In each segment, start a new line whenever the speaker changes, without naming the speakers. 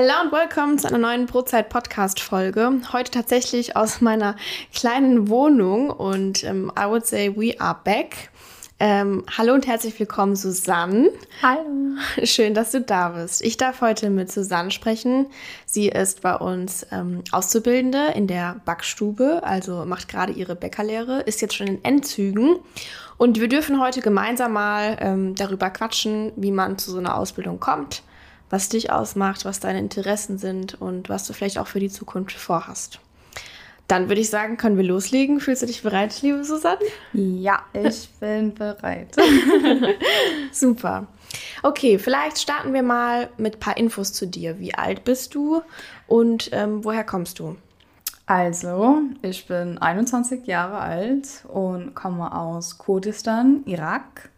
Hallo und willkommen zu einer neuen Brotzeit-Podcast-Folge. Heute tatsächlich aus meiner kleinen Wohnung und ähm, I would say we are back. Ähm, hallo und herzlich willkommen, Susanne.
Hallo.
Schön, dass du da bist. Ich darf heute mit Susanne sprechen. Sie ist bei uns ähm, Auszubildende in der Backstube, also macht gerade ihre Bäckerlehre, ist jetzt schon in Endzügen. Und wir dürfen heute gemeinsam mal ähm, darüber quatschen, wie man zu so einer Ausbildung kommt, was dich ausmacht, was deine Interessen sind und was du vielleicht auch für die Zukunft vorhast. Dann würde ich sagen, können wir loslegen. Fühlst du dich bereit, liebe Susanne?
Ja, ich bin bereit.
Super. Okay, vielleicht starten wir mal mit ein paar Infos zu dir. Wie alt bist du und ähm, woher kommst du?
Also, ich bin 21 Jahre alt und komme aus Kurdistan, Irak.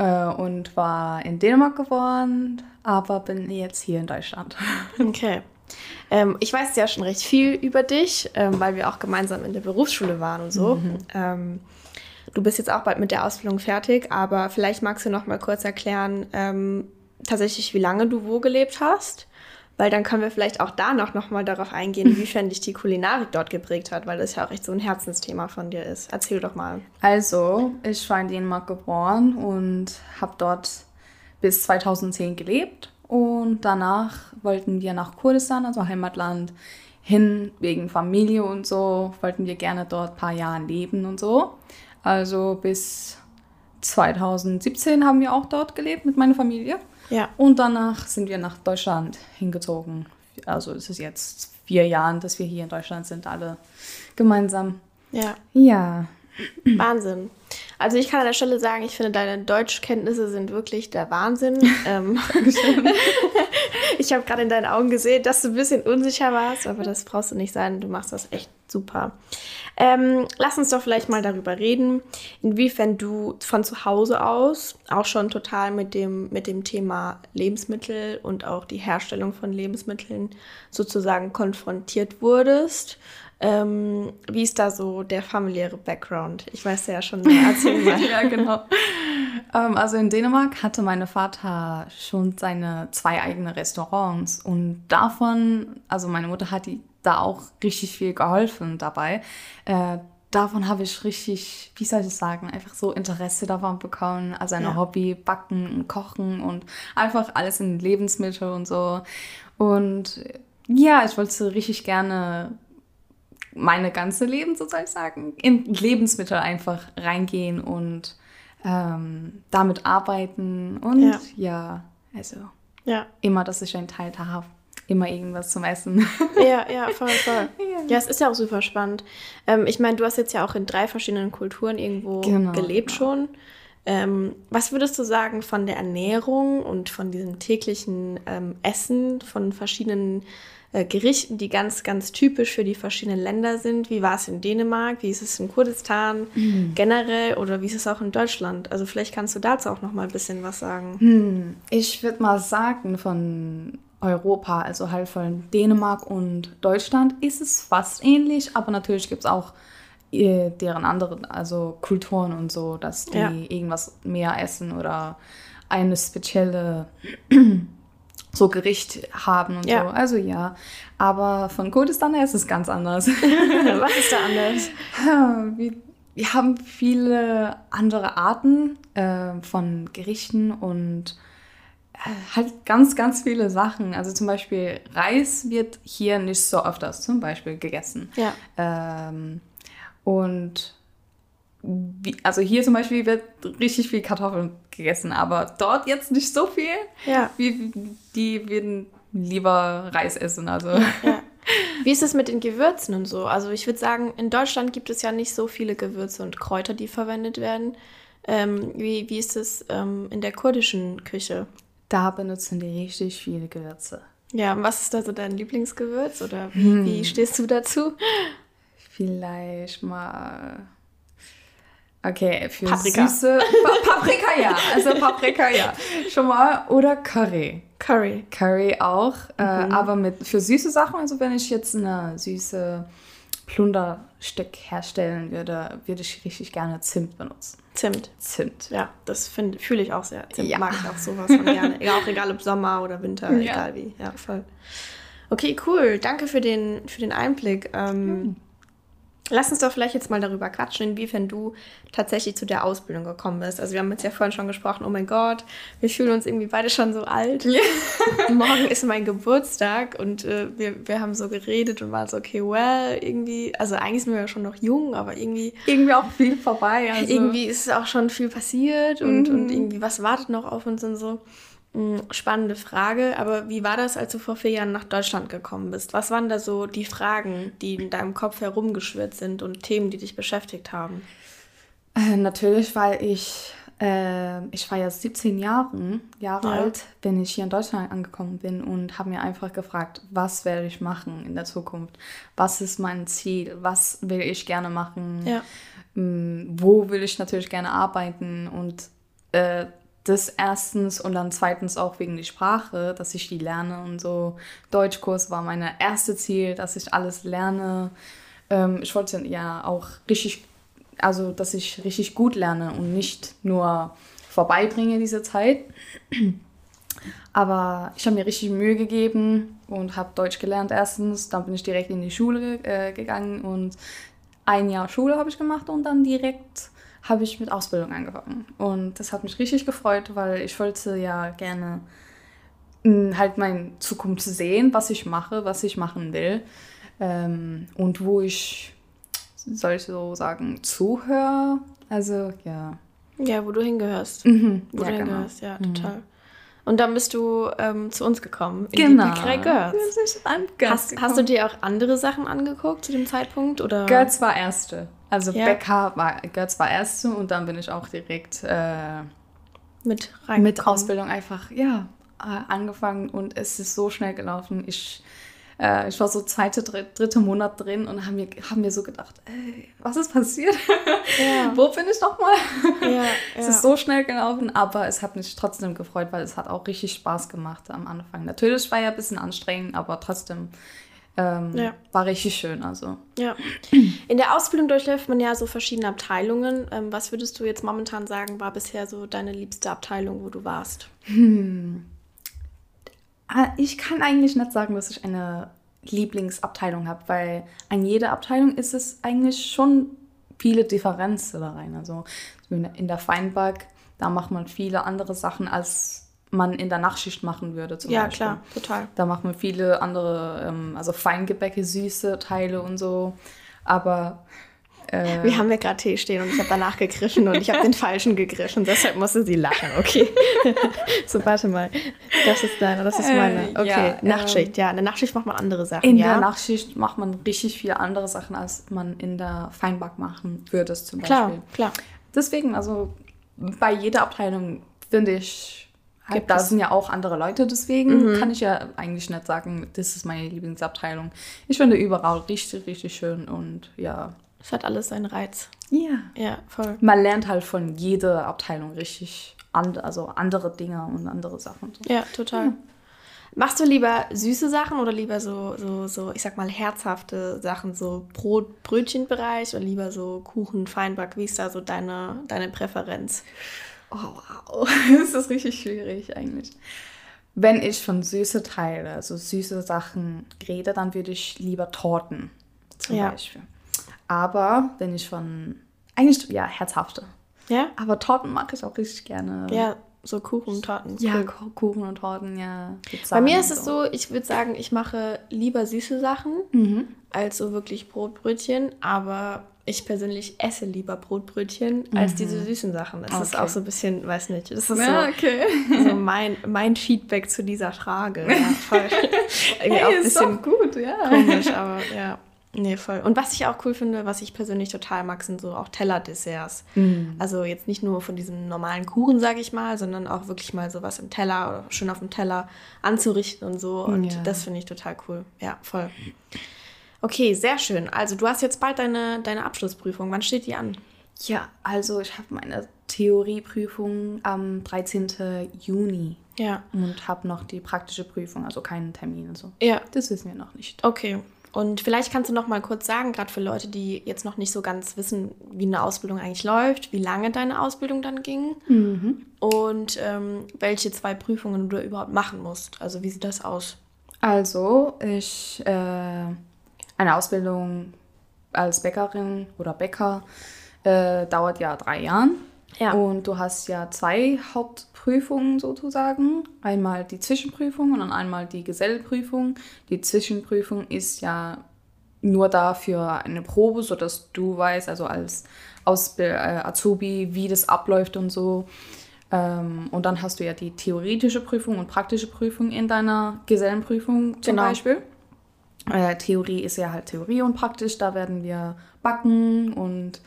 Äh, und war in Dänemark geboren, aber bin jetzt hier in Deutschland.
Okay. Ähm, ich weiß ja schon recht viel über dich, ähm, weil wir auch gemeinsam in der Berufsschule waren und so. Mhm. Ähm, du bist jetzt auch bald mit der Ausbildung fertig, aber vielleicht magst du noch mal kurz erklären, ähm, tatsächlich, wie lange du wo gelebt hast. Weil dann können wir vielleicht auch danach noch mal darauf eingehen, inwiefern dich die Kulinarik dort geprägt hat, weil das ja auch echt so ein Herzensthema von dir ist. Erzähl doch mal.
Also, ich war in Dänemark geboren und habe dort bis 2010 gelebt und danach wollten wir nach Kurdistan, also Heimatland, hin wegen Familie und so. Wollten wir gerne dort ein paar Jahre leben und so. Also bis 2017 haben wir auch dort gelebt mit meiner Familie.
Ja.
Und danach sind wir nach Deutschland hingezogen. Also es ist jetzt vier Jahre, dass wir hier in Deutschland sind, alle gemeinsam.
Ja.
Ja.
Wahnsinn. Also ich kann an der Stelle sagen, ich finde, deine Deutschkenntnisse sind wirklich der Wahnsinn. ähm, ich habe gerade in deinen Augen gesehen, dass du ein bisschen unsicher warst, aber das brauchst du nicht sein. Du machst das echt super. Ähm, lass uns doch vielleicht mal darüber reden, inwiefern du von zu Hause aus auch schon total mit dem, mit dem Thema Lebensmittel und auch die Herstellung von Lebensmitteln sozusagen konfrontiert wurdest. Ähm, wie ist da so der familiäre Background? Ich weiß ja schon mehr. Erzähl mal.
ja, genau. Ähm, also in Dänemark hatte mein Vater schon seine zwei eigene Restaurants und davon, also meine Mutter hat die da auch richtig viel geholfen dabei. Äh, davon habe ich richtig, wie soll ich sagen, einfach so Interesse davon bekommen. Also ein ja. Hobby, Backen und Kochen und einfach alles in Lebensmittel und so. Und ja, ich wollte richtig gerne meine ganze Leben sozusagen in Lebensmittel einfach reingehen und ähm, damit arbeiten und ja, ja also
ja.
immer, dass ich einen Teil habe immer irgendwas zum Essen.
Ja, ja, voll, voll. Ja, ja es ist ja auch super spannend. Ähm, ich meine, du hast jetzt ja auch in drei verschiedenen Kulturen irgendwo genau, gelebt genau. schon. Ähm, was würdest du sagen von der Ernährung und von diesem täglichen ähm, Essen von verschiedenen äh, Gerichten, die ganz, ganz typisch für die verschiedenen Länder sind. Wie war es in Dänemark? Wie ist es in Kurdistan mhm. generell? Oder wie ist es auch in Deutschland? Also vielleicht kannst du dazu auch noch mal ein bisschen was sagen.
Hm. Ich würde mal sagen, von Europa, also halt von Dänemark und Deutschland, ist es fast ähnlich, aber natürlich gibt es auch äh, deren anderen, also Kulturen und so, dass die ja. irgendwas mehr essen oder eine spezielle so Gericht haben und ja. so. Also ja. Aber von Kurdistan her ist es ganz anders.
Was ist da anders?
Wir, wir haben viele andere Arten äh, von Gerichten und äh, halt ganz, ganz viele Sachen. Also zum Beispiel Reis wird hier nicht so öfters zum Beispiel gegessen.
Ja.
Ähm, und wie, also hier zum Beispiel wird richtig viel Kartoffeln gegessen, aber dort jetzt nicht so viel.
Ja.
Wie, die würden lieber Reis essen. Also.
Ja. Wie ist es mit den Gewürzen und so? Also ich würde sagen, in Deutschland gibt es ja nicht so viele Gewürze und Kräuter, die verwendet werden. Ähm, wie, wie ist es ähm, in der kurdischen Küche?
Da benutzen die richtig viele Gewürze.
Ja, und was ist da so dein Lieblingsgewürz oder wie, hm. wie stehst du dazu?
Vielleicht mal Okay, für
Paprika.
süße pa Paprika ja, also Paprika ja, schon mal oder Curry.
Curry.
Curry auch, äh, mhm. äh, aber mit für süße Sachen, also wenn ich jetzt eine süße Plunderstück herstellen würde, würde ich richtig gerne Zimt benutzen.
Zimt.
Zimt.
Ja, das fühle ich auch sehr. Zimt
Ja.
mag ich auch sowas von gerne. Egal, auch egal ob Sommer oder Winter,
Ja.
egal wie. Ja, voll. Okay, cool. Danke für den, für den Einblick. Ähm, Lass uns doch vielleicht jetzt mal darüber quatschen, inwiefern du tatsächlich zu der Ausbildung gekommen bist. Also wir haben jetzt ja vorhin schon gesprochen, oh mein Gott, wir fühlen uns irgendwie beide schon so alt. Morgen ist mein Geburtstag und äh, wir, wir haben so geredet und waren so, okay, well, irgendwie, also eigentlich sind wir ja schon noch jung, aber irgendwie
Irgendwie auch viel vorbei. Also.
irgendwie ist auch schon viel passiert und,
Mhm.
und irgendwie was wartet noch auf uns und so. Mm, Spannende Frage, aber wie war das, als du vor vier Jahren nach Deutschland gekommen bist? Was waren da so die Fragen, die in deinem Kopf herumgeschwirrt sind und Themen, die dich beschäftigt haben?
Äh, natürlich, weil ich, äh, ich war ja 17 Jahre, Jahre
Ja.
alt, wenn ich hier in Deutschland angekommen bin und habe mir einfach gefragt, was werde ich machen in der Zukunft? Was ist mein Ziel? Was will ich gerne machen?
Ja.
Mm, Wo will ich natürlich gerne arbeiten? Und äh, das erstens und dann zweitens auch wegen der Sprache, dass ich die lerne und so. Deutschkurs war mein erste Ziel, dass ich alles lerne. Ähm, ich wollte ja auch richtig, also dass ich richtig gut lerne und nicht nur vorbeibringe diese Zeit. Aber ich habe mir richtig Mühe gegeben und habe Deutsch gelernt erstens. Dann bin ich direkt in die Schule äh, gegangen und ein Jahr Schule habe ich gemacht und dann direkt habe ich mit Ausbildung angefangen. Und das hat mich richtig gefreut, weil ich wollte ja gerne mh, halt meine Zukunft sehen, was ich mache, was ich machen will. Ähm, und wo ich, soll ich so sagen, zuhöre. Also ja.
Ja, wo du hingehörst.
Mhm.
Wo
ja,
du
genau.
hingehörst, ja, total. Und dann bist du ähm, zu uns gekommen. In
Genau.
Die Girls.
An Girls
Hast, hast du dir auch andere Sachen angeguckt zu dem Zeitpunkt? Oder?
Götz war erste. Also
Ja.
Bäcker war, Götz war erste und dann bin ich auch direkt äh,
mit
mit Ausbildung einfach, ja, äh, angefangen und es ist so schnell gelaufen. Ich, äh, ich war so zweite, dritte, dritte Monat drin und haben mir, haben mir so gedacht, ey, was ist passiert?
Ja.
Wo bin ich nochmal?
Ja,
Es ist so schnell gelaufen, aber es hat mich trotzdem gefreut, weil es hat auch richtig Spaß gemacht am Anfang. Natürlich war ja ein bisschen anstrengend, aber trotzdem ähm,
Ja.
war richtig schön. Also
Ja. In der Ausbildung durchläuft man ja so verschiedene Abteilungen. Ähm, was würdest du jetzt momentan sagen, war bisher so deine liebste Abteilung, wo du warst?
Ah, Ich kann eigentlich nicht sagen, dass ich eine Lieblingsabteilung habe, weil an jeder Abteilung ist es eigentlich schon viele Differenzen da rein. Also in der Feinback, da macht man viele andere Sachen, als man in der Nachtschicht machen würde zum
ja,
Beispiel.
klar, total.
Da macht man viele andere, ähm, also Feingebäcke, süße Teile und so. Aber äh,
Wir haben ja gerade Tee stehen und ich habe danach gegriffen und ich habe den falschen gegriffen, deshalb musste sie lachen, okay. so, warte mal. Das ist deine, das ist meine.
Äh,
Okay,
ja,
Nachtschicht. Ja, in der Nachtschicht macht man andere Sachen,
in
ja.
der Nachtschicht macht man richtig viele andere Sachen, als man in der Feinback machen würde zum
Klar,
Beispiel.
klar.
Deswegen, also bei jeder Abteilung finde ich,
Gibt
da sind ja auch andere Leute, deswegen kann ich ja eigentlich nicht sagen, das ist meine Lieblingsabteilung. Ich finde überall richtig, richtig schön und ja.
Es hat alles seinen Reiz.
Ja.
Ja, voll.
Man lernt halt von jeder Abteilung richtig and, also andere Dinge und andere Sachen.
Ja, total. Machst du lieber süße Sachen oder lieber so, so, so, ich sag mal, herzhafte Sachen, so Brot, Brötchenbereich oder lieber so Kuchen, Feinback? Wie ist da so deine, deine Präferenz?
Oh, wow. Das ist richtig schwierig eigentlich. Wenn ich von süße Teile, also süße Sachen rede, dann würde ich lieber Torten zum
Ja.
Beispiel. Aber wenn ich von, eigentlich, ja, herzhafte.
Ja?
Aber Torten mag ich auch richtig gerne.
Ja, so Kuchen, Torten.
Ja,
cool.
Ku- Kuchen und Torten, ja.
Bei mir
und
ist es so, ich würde sagen, ich mache lieber süße Sachen
Mhm.
als so wirklich Brotbrötchen, aber ich persönlich esse lieber Brotbrötchen als diese süßen Sachen. Das ist
Mhm. Okay.
auch so ein bisschen, weiß nicht, das ist
Ja,
so,
okay.
so mein, mein Feedback zu dieser Frage. Ja, voll. Irgendwie auch ein
Hey, ist
bisschen
doch gut, ja.
komisch, aber ja. Nee, voll. Und was ich auch cool finde, was ich persönlich total mag, sind so auch Teller-Desserts.
Mhm.
Also jetzt nicht nur von diesem normalen Kuchen, sage ich mal, sondern auch wirklich mal sowas im Teller oder schön auf dem Teller anzurichten und so. Und
Ja.
das finde ich total cool. Ja, voll. Okay, sehr schön. Also du hast jetzt bald deine, deine Abschlussprüfung. Wann steht die an?
Ja, also ich habe meine Theorieprüfung am 13. Juni
Ja.
und habe noch die praktische Prüfung, also keinen Termin und so.
Ja.
Das wissen wir noch nicht.
Okay. Und vielleicht kannst du noch mal kurz sagen, gerade für Leute, die jetzt noch nicht so ganz wissen, wie eine Ausbildung eigentlich läuft, wie lange deine Ausbildung dann ging
Mhm.
und ähm, welche zwei Prüfungen du überhaupt machen musst. Also wie sieht das aus?
Also, ich, äh, eine Ausbildung als Bäckerin oder Bäcker äh, dauert ja drei Jahre.
Ja.
Und du hast ja zwei Hauptprüfungen sozusagen. Einmal die Zwischenprüfung und dann einmal die Gesellenprüfung. Die Zwischenprüfung ist ja nur dafür eine Probe, sodass du weißt, also als Ausbild äh, Azubi, wie das abläuft und so. Ähm, und dann hast du ja die theoretische Prüfung und praktische Prüfung in deiner Gesellenprüfung zum
Genau.
Beispiel. Äh, Theorie ist ja halt Theorie und praktisch. Da werden wir backen und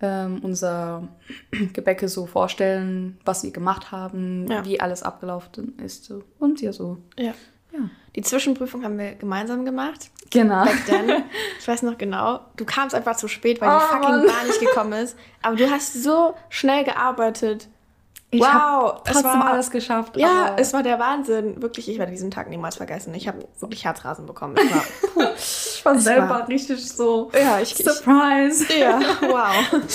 ähm, unser Gebäcke so vorstellen, was wir gemacht haben,
Ja.
wie alles abgelaufen ist so. und ja so.
Ja.
Ja.
Die Zwischenprüfung haben wir gemeinsam gemacht.
Genau.
Then. Ich weiß noch genau. Du kamst einfach zu spät, weil die
Oh,
fucking
Mann.
Bahn nicht gekommen ist. Aber du hast so schnell gearbeitet.
Ich
wow, es war-
alles geschafft.
Ja,
aber
es war der Wahnsinn. Wirklich, ich werde diesen Tag niemals vergessen. Ich habe wirklich Herzrasen bekommen. Es war,
ich war selber
war-
richtig so.
ja, ich, ich,
Surprise!
Ja, wow.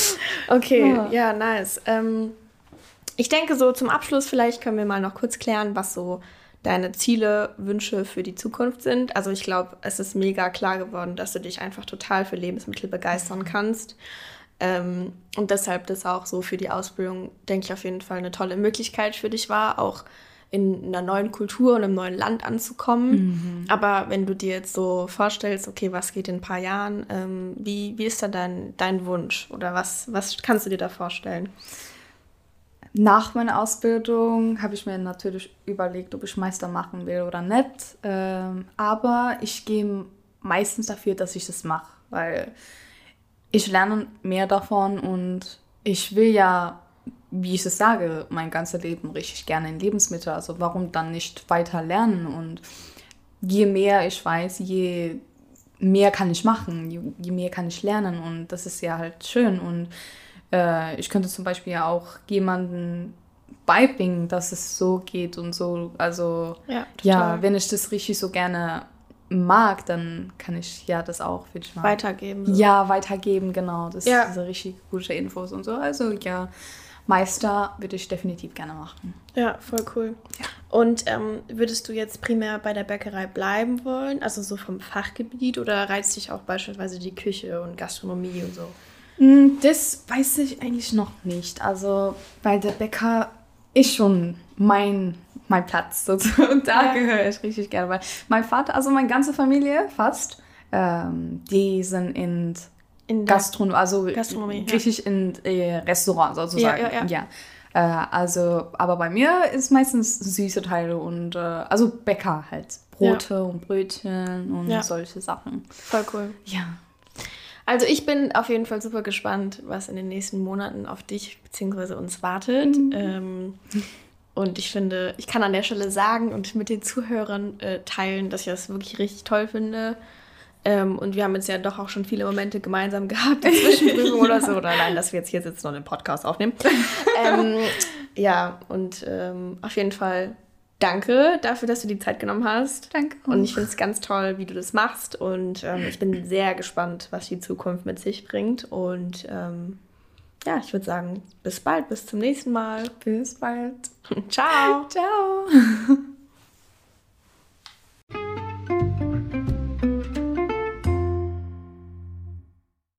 Okay,
Ja.
ja, nice. Ähm, ich denke, so zum Abschluss vielleicht können wir mal noch kurz klären, was so deine Ziele, Wünsche für die Zukunft sind. Also ich glaube, es ist mega klar geworden, dass du dich einfach total für Lebensmittel begeistern kannst. Ähm, und deshalb das auch so für die Ausbildung, denke ich, auf jeden Fall eine tolle Möglichkeit für dich war, auch in einer neuen Kultur und einem neuen Land anzukommen. Aber wenn du dir jetzt so vorstellst, okay, was geht in ein paar Jahren, ähm, wie, wie ist da dein, dein Wunsch oder was, was kannst du dir da vorstellen?
Nach meiner Ausbildung habe ich mir natürlich überlegt, ob ich Meister machen will oder nicht. Ähm, aber ich gehe meistens dafür, dass ich das mache, weil ich lerne mehr davon und ich will ja, wie ich es sage, mein ganzes Leben richtig gerne in Lebensmittel. Also warum dann nicht weiter lernen? Und je mehr ich weiß, je mehr kann ich machen, je, je mehr kann ich lernen und das ist ja halt schön und äh, ich könnte zum Beispiel ja auch jemanden beibringen, dass es so geht und so. Also
Ja,
ja, wenn ich das richtig so gerne mag, dann kann ich ja das auch für dich machen.
weitergeben. so.
Ja, weitergeben, genau. Das
Ja.
sind richtig gute Infos und so. Also ja, Meister würde ich definitiv gerne machen.
Ja, voll cool. Und ähm, würdest du jetzt primär bei der Bäckerei bleiben wollen, also so vom Fachgebiet, oder reizt dich auch beispielsweise die Küche und Gastronomie und so?
Mm, Das weiß ich eigentlich noch nicht. Also, weil der Bäcker ist schon mein, mein Platz sozusagen. Und da
Ja.
gehöre ich richtig gerne. Weil mein Vater, also meine ganze Familie fast, ähm, die sind in
In
Gastronomie, also
Gastronomie, ja.
richtig in äh, Restaurant sozusagen.
Ja, ja, ja.
Äh, also, aber bei mir ist meistens süße Teile und äh, also Bäcker halt. Brote und Brötchen und
Ja.
solche Sachen.
Voll cool.
Ja.
Also ich bin auf jeden Fall super gespannt, was in den nächsten Monaten auf dich bzw. uns wartet. Ähm, und ich finde, ich kann an der Stelle sagen und mit den Zuhörern äh, teilen, dass ich das wirklich richtig toll finde. Ähm, und wir haben jetzt ja doch auch schon viele Momente gemeinsam gehabt, Zwischenprüfung oder so. Oder allein, dass wir jetzt hier sitzen und einen Podcast aufnehmen. ähm, ja, und ähm, auf jeden Fall danke dafür, dass du die Zeit genommen hast.
Danke.
Und ich finde es ganz toll, wie du das machst. Und ähm, ich bin sehr gespannt, was die Zukunft mit sich bringt. Und ähm, ja, ich würde sagen, bis bald, bis zum nächsten Mal.
Bis bald.
Ciao.
Ciao.